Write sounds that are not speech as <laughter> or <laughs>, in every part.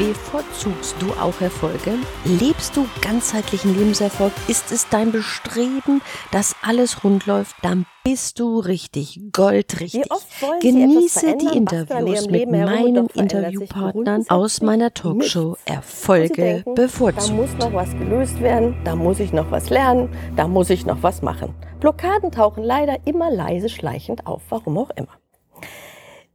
Bevorzugst du auch Erfolge? Lebst du ganzheitlichen Lebenserfolg? Ist es dein Bestreben, dass alles rund läuft? Dann bist du richtig, goldrichtig. Genieße die Interviews mit meinen Interviewpartnern aus meiner Talkshow Erfolge denken, bevorzugt. Da muss noch was gelöst werden, da muss ich noch was lernen, da muss ich noch was machen. Blockaden tauchen leider immer leise schleichend auf, warum auch immer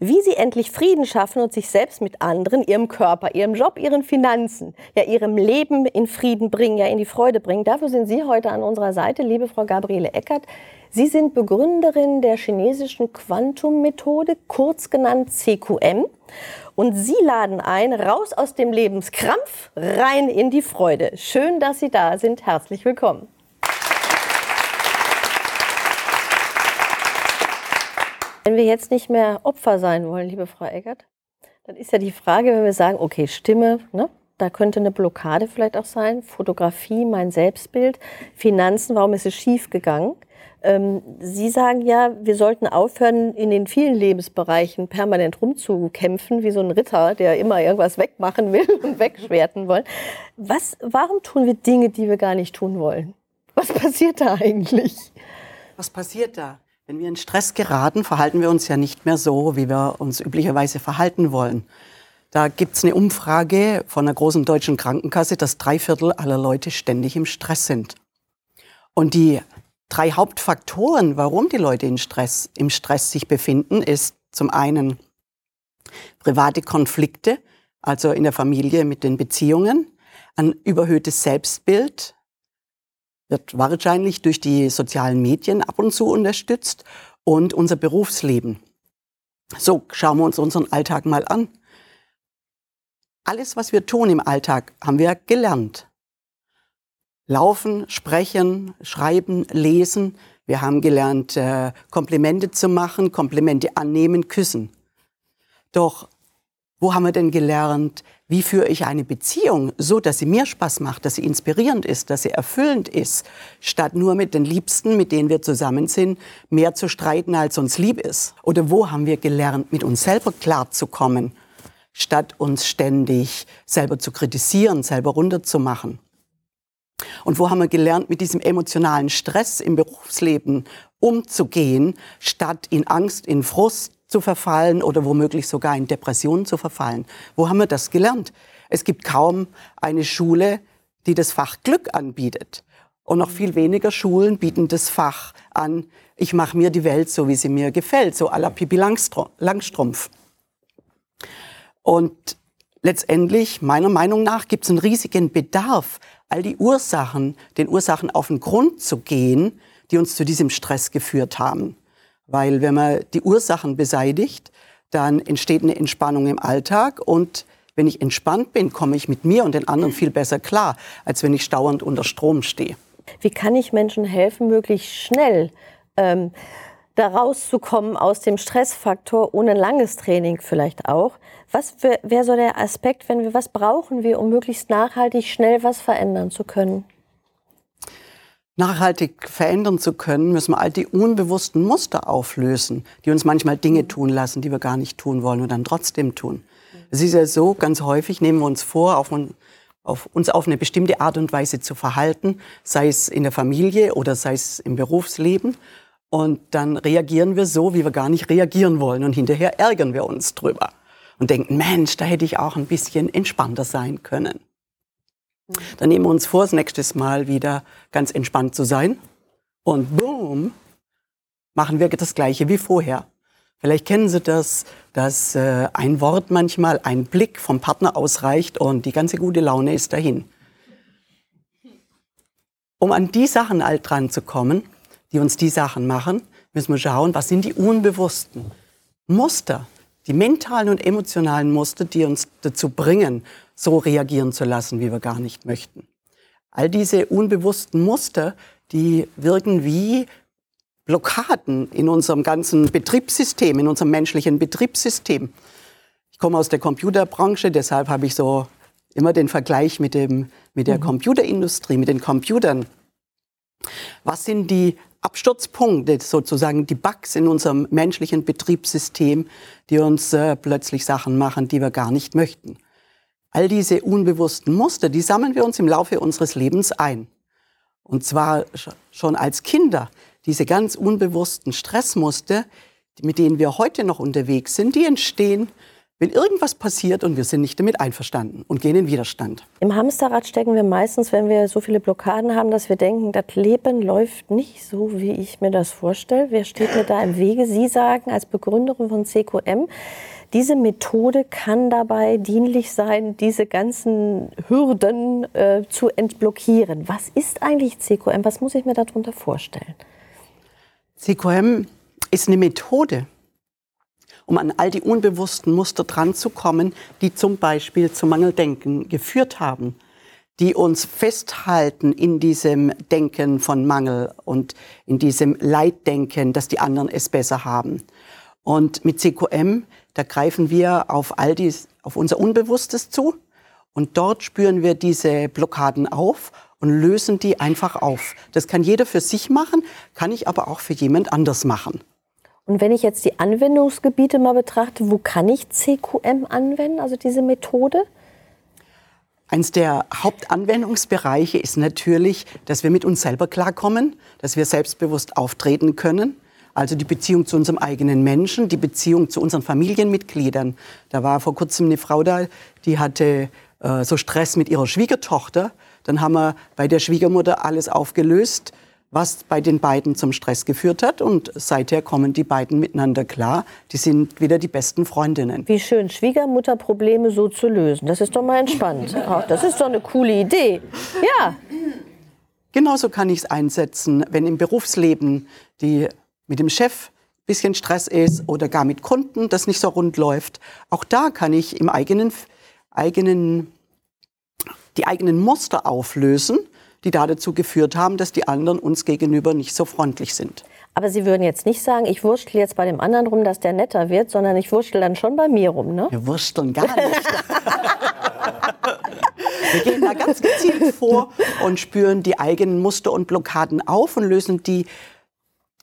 wie sie endlich Frieden schaffen und sich selbst mit anderen, ihrem Körper, ihrem Job, ihren Finanzen, ja ihrem Leben in Frieden bringen, ja in die Freude bringen. Dafür sind Sie heute an unserer Seite, liebe Frau Gabriele Eckert. Sie sind Begründerin der chinesischen Quantum-Methode, kurz genannt CQM. Und Sie laden ein, raus aus dem Lebenskrampf, rein in die Freude. Schön, dass Sie da sind. Herzlich willkommen. Wenn wir jetzt nicht mehr Opfer sein wollen, liebe Frau Eggert, dann ist ja die Frage, wenn wir sagen, okay, Stimme, ne, da könnte eine Blockade vielleicht auch sein, Fotografie, mein Selbstbild, Finanzen, warum ist es schief gegangen? Ähm, Sie sagen ja, wir sollten aufhören, in den vielen Lebensbereichen permanent rumzukämpfen, wie so ein Ritter, der immer irgendwas wegmachen will <laughs> und wegschwerten will. Was, warum tun wir Dinge, die wir gar nicht tun wollen? Was passiert da eigentlich? Was passiert da? Wenn wir in Stress geraten, verhalten wir uns ja nicht mehr so, wie wir uns üblicherweise verhalten wollen. Da gibt es eine Umfrage von einer großen deutschen Krankenkasse, dass drei Viertel aller Leute ständig im Stress sind. Und die drei Hauptfaktoren, warum die Leute in Stress, im Stress sich befinden, ist zum einen private Konflikte, also in der Familie mit den Beziehungen, ein überhöhtes Selbstbild, wird wahrscheinlich durch die sozialen Medien ab und zu unterstützt und unser Berufsleben. So, schauen wir uns unseren Alltag mal an. Alles, was wir tun im Alltag, haben wir gelernt. Laufen, sprechen, schreiben, lesen. Wir haben gelernt, äh, Komplimente zu machen, Komplimente annehmen, küssen. Doch wo haben wir denn gelernt, wie führe ich eine Beziehung so, dass sie mir Spaß macht, dass sie inspirierend ist, dass sie erfüllend ist, statt nur mit den Liebsten, mit denen wir zusammen sind, mehr zu streiten, als uns lieb ist? Oder wo haben wir gelernt, mit uns selber klarzukommen, statt uns ständig selber zu kritisieren, selber runterzumachen? Und wo haben wir gelernt, mit diesem emotionalen Stress im Berufsleben umzugehen, statt in Angst, in Frust, zu verfallen oder womöglich sogar in Depressionen zu verfallen. Wo haben wir das gelernt? Es gibt kaum eine Schule, die das Fach Glück anbietet. Und noch viel weniger Schulen bieten das Fach an, ich mache mir die Welt so, wie sie mir gefällt, so à la Pippi Langstrumpf. Und letztendlich, meiner Meinung nach, gibt es einen riesigen Bedarf, all die Ursachen, den Ursachen auf den Grund zu gehen, die uns zu diesem Stress geführt haben. Weil wenn man die Ursachen beseitigt, dann entsteht eine Entspannung im Alltag und wenn ich entspannt bin, komme ich mit mir und den anderen viel besser klar, als wenn ich stauernd unter Strom stehe. Wie kann ich Menschen helfen, möglichst schnell ähm, da rauszukommen aus dem Stressfaktor, ohne langes Training vielleicht auch? Was wäre so der Aspekt, wenn wir, was brauchen wir, um möglichst nachhaltig schnell was verändern zu können? Nachhaltig verändern zu können, müssen wir all die unbewussten Muster auflösen, die uns manchmal Dinge tun lassen, die wir gar nicht tun wollen und dann trotzdem tun. Es ist ja so, ganz häufig nehmen wir uns vor, auf, auf uns auf eine bestimmte Art und Weise zu verhalten, sei es in der Familie oder sei es im Berufsleben. Und dann reagieren wir so, wie wir gar nicht reagieren wollen. Und hinterher ärgern wir uns drüber und denken, Mensch, da hätte ich auch ein bisschen entspannter sein können. Dann nehmen wir uns vor, das nächste Mal wieder ganz entspannt zu sein. Und boom, machen wir das Gleiche wie vorher. Vielleicht kennen Sie das, dass äh, ein Wort manchmal, ein Blick vom Partner ausreicht und die ganze gute Laune ist dahin. Um an die Sachen alt dran zu kommen, die uns die Sachen machen, müssen wir schauen, was sind die unbewussten Muster, die mentalen und emotionalen Muster, die uns dazu bringen, so reagieren zu lassen, wie wir gar nicht möchten. All diese unbewussten Muster, die wirken wie Blockaden in unserem ganzen Betriebssystem, in unserem menschlichen Betriebssystem. Ich komme aus der Computerbranche, deshalb habe ich so immer den Vergleich mit, dem, mit der mhm. Computerindustrie, mit den Computern. Was sind die Absturzpunkte, sozusagen die Bugs in unserem menschlichen Betriebssystem, die uns äh, plötzlich Sachen machen, die wir gar nicht möchten? All diese unbewussten Muster, die sammeln wir uns im Laufe unseres Lebens ein. Und zwar schon als Kinder. Diese ganz unbewussten Stressmuster, mit denen wir heute noch unterwegs sind, die entstehen wenn irgendwas passiert und wir sind nicht damit einverstanden und gehen in Widerstand. Im Hamsterrad stecken wir meistens, wenn wir so viele Blockaden haben, dass wir denken, das Leben läuft nicht so, wie ich mir das vorstelle. Wer steht mir da im Wege? Sie sagen als Begründerin von CQM, diese Methode kann dabei dienlich sein, diese ganzen Hürden äh, zu entblockieren. Was ist eigentlich CQM? Was muss ich mir darunter vorstellen? CQM ist eine Methode, um an all die unbewussten Muster dranzukommen, die zum Beispiel zum Mangeldenken geführt haben, die uns festhalten in diesem Denken von Mangel und in diesem Leiddenken, dass die anderen es besser haben. Und mit CQM, da greifen wir auf all dies, auf unser Unbewusstes zu und dort spüren wir diese Blockaden auf und lösen die einfach auf. Das kann jeder für sich machen, kann ich aber auch für jemand anders machen. Und wenn ich jetzt die Anwendungsgebiete mal betrachte, wo kann ich CQM anwenden, also diese Methode? Eins der Hauptanwendungsbereiche ist natürlich, dass wir mit uns selber klarkommen, dass wir selbstbewusst auftreten können. Also die Beziehung zu unserem eigenen Menschen, die Beziehung zu unseren Familienmitgliedern. Da war vor kurzem eine Frau da, die hatte äh, so Stress mit ihrer Schwiegertochter. Dann haben wir bei der Schwiegermutter alles aufgelöst was bei den beiden zum Stress geführt hat. Und seither kommen die beiden miteinander klar. Die sind wieder die besten Freundinnen. Wie schön, Schwiegermutterprobleme so zu lösen. Das ist doch mal entspannt. <laughs> Ach, das ist doch eine coole Idee. Ja. Genauso kann ich es einsetzen, wenn im Berufsleben die mit dem Chef ein bisschen Stress ist oder gar mit Kunden das nicht so rund läuft. Auch da kann ich im eigenen, eigenen, die eigenen Muster auflösen die da dazu geführt haben, dass die anderen uns gegenüber nicht so freundlich sind. Aber Sie würden jetzt nicht sagen, ich wurschtel jetzt bei dem anderen rum, dass der netter wird, sondern ich wurschtel dann schon bei mir rum, ne? Wir wursteln gar nicht. <laughs> Wir gehen da ganz gezielt vor und spüren die eigenen Muster und Blockaden auf und lösen die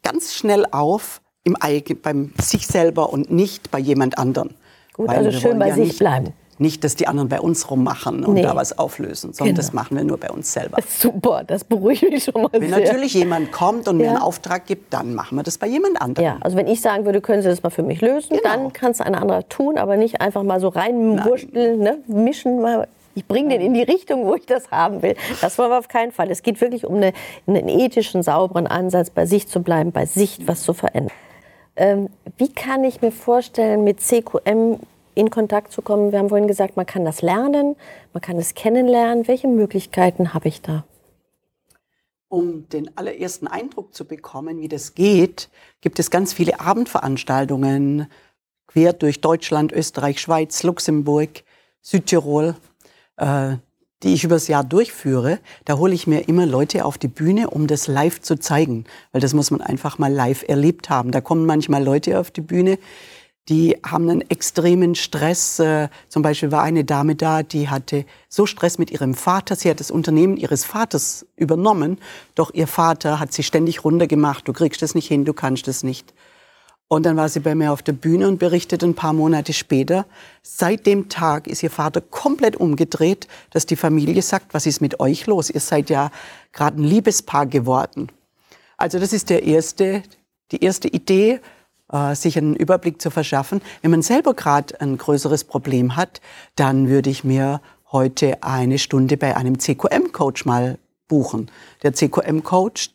ganz schnell auf im Eigen, beim sich selber und nicht bei jemand anderen. Gut, Weil also schön bei ja sich bleiben. Nicht, dass die anderen bei uns rummachen und nee. da was auflösen, sondern genau. das machen wir nur bei uns selber. Super, das beruhigt mich schon mal Wenn sehr. natürlich jemand kommt und ja. mir einen Auftrag gibt, dann machen wir das bei jemand anderem. Ja, also wenn ich sagen würde, können Sie das mal für mich lösen, genau. dann kann es ein anderer tun, aber nicht einfach mal so reinwursteln, ne? mischen, mal ich bringe den in die Richtung, wo ich das haben will. Das wollen wir auf keinen Fall. Es geht wirklich um eine, einen ethischen, sauberen Ansatz, bei sich zu bleiben, bei sich was zu verändern. Ähm, wie kann ich mir vorstellen, mit CQM in Kontakt zu kommen? Wir haben vorhin gesagt, man kann das lernen, man kann es kennenlernen. Welche Möglichkeiten habe ich da? Um den allerersten Eindruck zu bekommen, wie das geht, gibt es ganz viele Abendveranstaltungen quer durch Deutschland, Österreich, Schweiz, Luxemburg, Südtirol, äh, die ich übers Jahr durchführe. Da hole ich mir immer Leute auf die Bühne, um das live zu zeigen, weil das muss man einfach mal live erlebt haben. Da kommen manchmal Leute auf die Bühne, die haben einen extremen Stress. Äh, zum Beispiel war eine Dame da, die hatte so Stress mit ihrem Vater. Sie hat das Unternehmen ihres Vaters übernommen, doch ihr Vater hat sie ständig runtergemacht. Du kriegst das nicht hin, du kannst das nicht. Und dann war sie bei mir auf der Bühne und berichtet ein paar Monate später, seit dem Tag ist ihr Vater komplett umgedreht, dass die Familie sagt, was ist mit euch los? Ihr seid ja gerade ein Liebespaar geworden. Also das ist der erste, die erste Idee, äh, sich einen Überblick zu verschaffen. Wenn man selber gerade ein größeres Problem hat, dann würde ich mir heute eine Stunde bei einem CQM-Coach mal buchen. Der CQM-Coach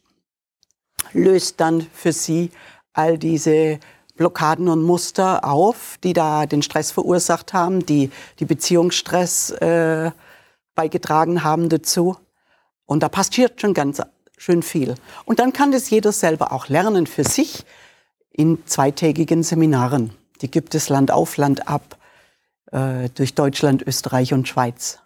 löst dann für Sie all diese Blockaden und Muster auf, die da den Stress verursacht haben, die die Beziehungsstress äh, beigetragen haben dazu. Und da passiert schon ganz schön viel. Und dann kann das jeder selber auch lernen für sich, in zweitägigen Seminaren. Die gibt es Land auf, Land ab äh, durch Deutschland, Österreich und Schweiz.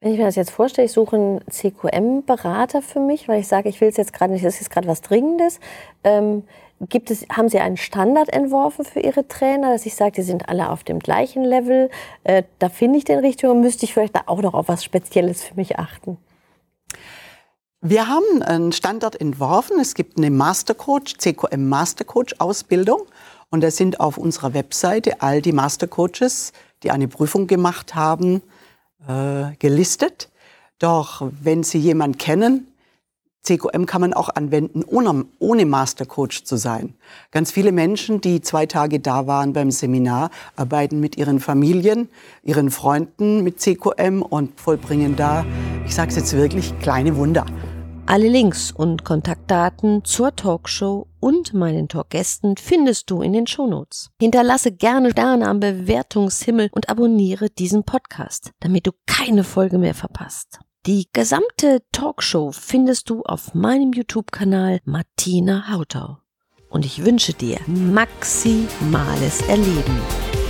Wenn ich mir das jetzt vorstelle, ich suche einen CQM-Berater für mich, weil ich sage, ich will es jetzt gerade nicht, das ist jetzt gerade was Dringendes. Ähm, gibt es, haben Sie einen Standard entworfen für Ihre Trainer, dass ich sage, die sind alle auf dem gleichen Level? Äh, da finde ich den richtigen müsste ich vielleicht da auch noch auf was Spezielles für mich achten? Wir haben einen Standard entworfen. Es gibt eine Mastercoach, CQM Mastercoach Ausbildung. Und da sind auf unserer Webseite all die Mastercoaches, die eine Prüfung gemacht haben, äh, gelistet. Doch wenn Sie jemanden kennen, CQM kann man auch anwenden, ohne, ohne Mastercoach zu sein. Ganz viele Menschen, die zwei Tage da waren beim Seminar, arbeiten mit ihren Familien, ihren Freunden mit CQM und vollbringen da, ich sage es jetzt wirklich, kleine Wunder. Alle Links und Kontaktdaten zur Talkshow und meinen Talkgästen findest du in den Shownotes. Hinterlasse gerne Sterne am Bewertungshimmel und abonniere diesen Podcast, damit du keine Folge mehr verpasst. Die gesamte Talkshow findest du auf meinem YouTube-Kanal Martina Hautau. Und ich wünsche dir maximales Erleben.